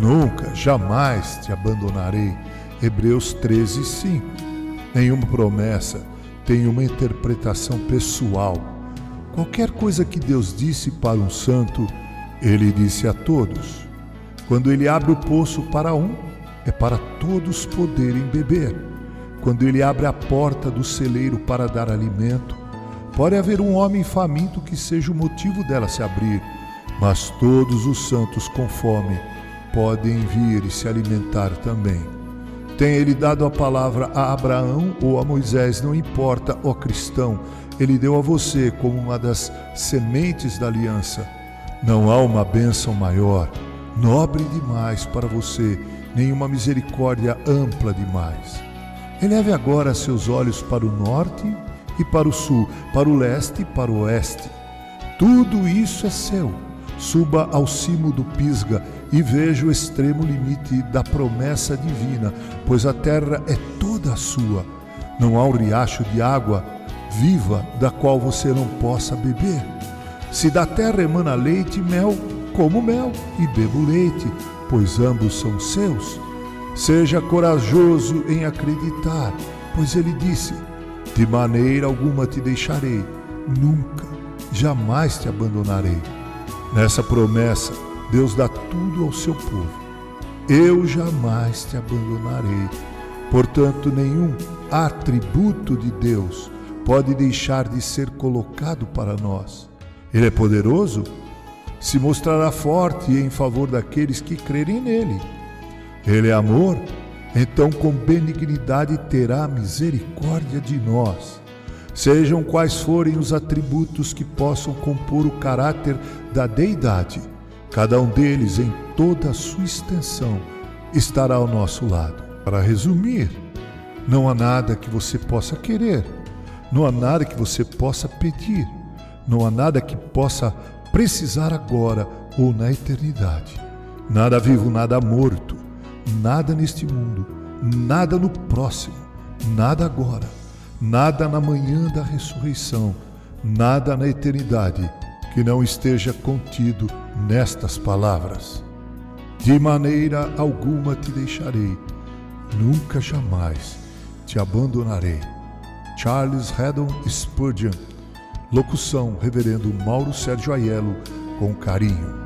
Nunca, jamais te abandonarei. Hebreus 13, 5. Nenhuma promessa tem uma interpretação pessoal. Qualquer coisa que Deus disse para um santo, ele disse a todos. Quando ele abre o poço para um, é para todos poderem beber. Quando ele abre a porta do celeiro para dar alimento, pode haver um homem faminto que seja o motivo dela se abrir, mas todos os santos com fome podem vir e se alimentar também. Tem ele dado a palavra a Abraão ou a Moisés, não importa, ó cristão, ele deu a você como uma das sementes da aliança. Não há uma bênção maior, nobre demais para você, nenhuma misericórdia ampla demais. Eleve agora seus olhos para o norte e para o sul, para o leste e para o oeste. Tudo isso é seu. Suba ao cimo do Pisga e veja o extremo limite da promessa divina, pois a terra é toda sua. Não há um riacho de água viva da qual você não possa beber. Se da terra emana leite e mel, como mel e bebo leite, pois ambos são seus. Seja corajoso em acreditar, pois ele disse: De maneira alguma te deixarei, nunca, jamais te abandonarei. Nessa promessa, Deus dá tudo ao seu povo. Eu jamais te abandonarei. Portanto, nenhum atributo de Deus pode deixar de ser colocado para nós. Ele é poderoso, se mostrará forte em favor daqueles que crerem nele. Ele é amor, então com benignidade terá misericórdia de nós. Sejam quais forem os atributos que possam compor o caráter da deidade, cada um deles em toda a sua extensão estará ao nosso lado. Para resumir, não há nada que você possa querer, não há nada que você possa pedir, não há nada que possa precisar agora ou na eternidade. Nada vivo, nada morto, nada neste mundo, nada no próximo, nada agora, nada na manhã da ressurreição, nada na eternidade que não esteja contido nestas palavras. De maneira alguma te deixarei, nunca jamais te abandonarei. Charles Haddon Spurgeon Locução: Reverendo Mauro Sérgio Aiello, com carinho.